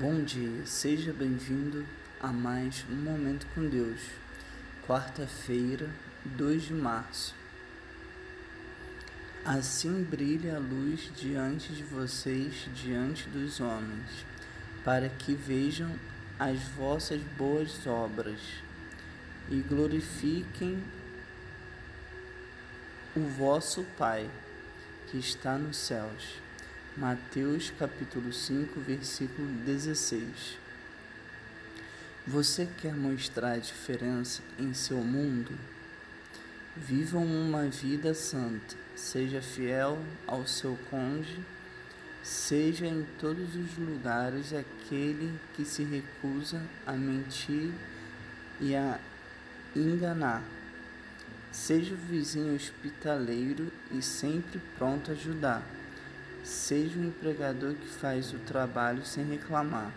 Bom dia, seja bem-vindo a mais um Momento com Deus, quarta-feira, 2 de março. Assim brilha a luz diante de vocês, diante dos homens, para que vejam as vossas boas obras e glorifiquem o vosso Pai que está nos céus. Mateus capítulo 5, versículo 16. Você quer mostrar a diferença em seu mundo? Vivam uma vida santa, seja fiel ao seu cônjuge, seja em todos os lugares aquele que se recusa a mentir e a enganar. Seja o vizinho hospitaleiro e sempre pronto a ajudar Seja um empregador que faz o trabalho sem reclamar.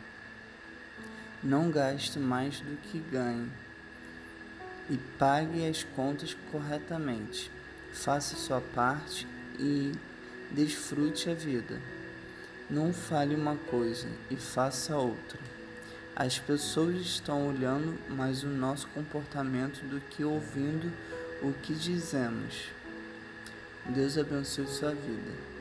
Não gaste mais do que ganhe e pague as contas corretamente. Faça sua parte e desfrute a vida. Não fale uma coisa e faça outra. As pessoas estão olhando mais o nosso comportamento do que ouvindo o que dizemos. Deus abençoe sua vida.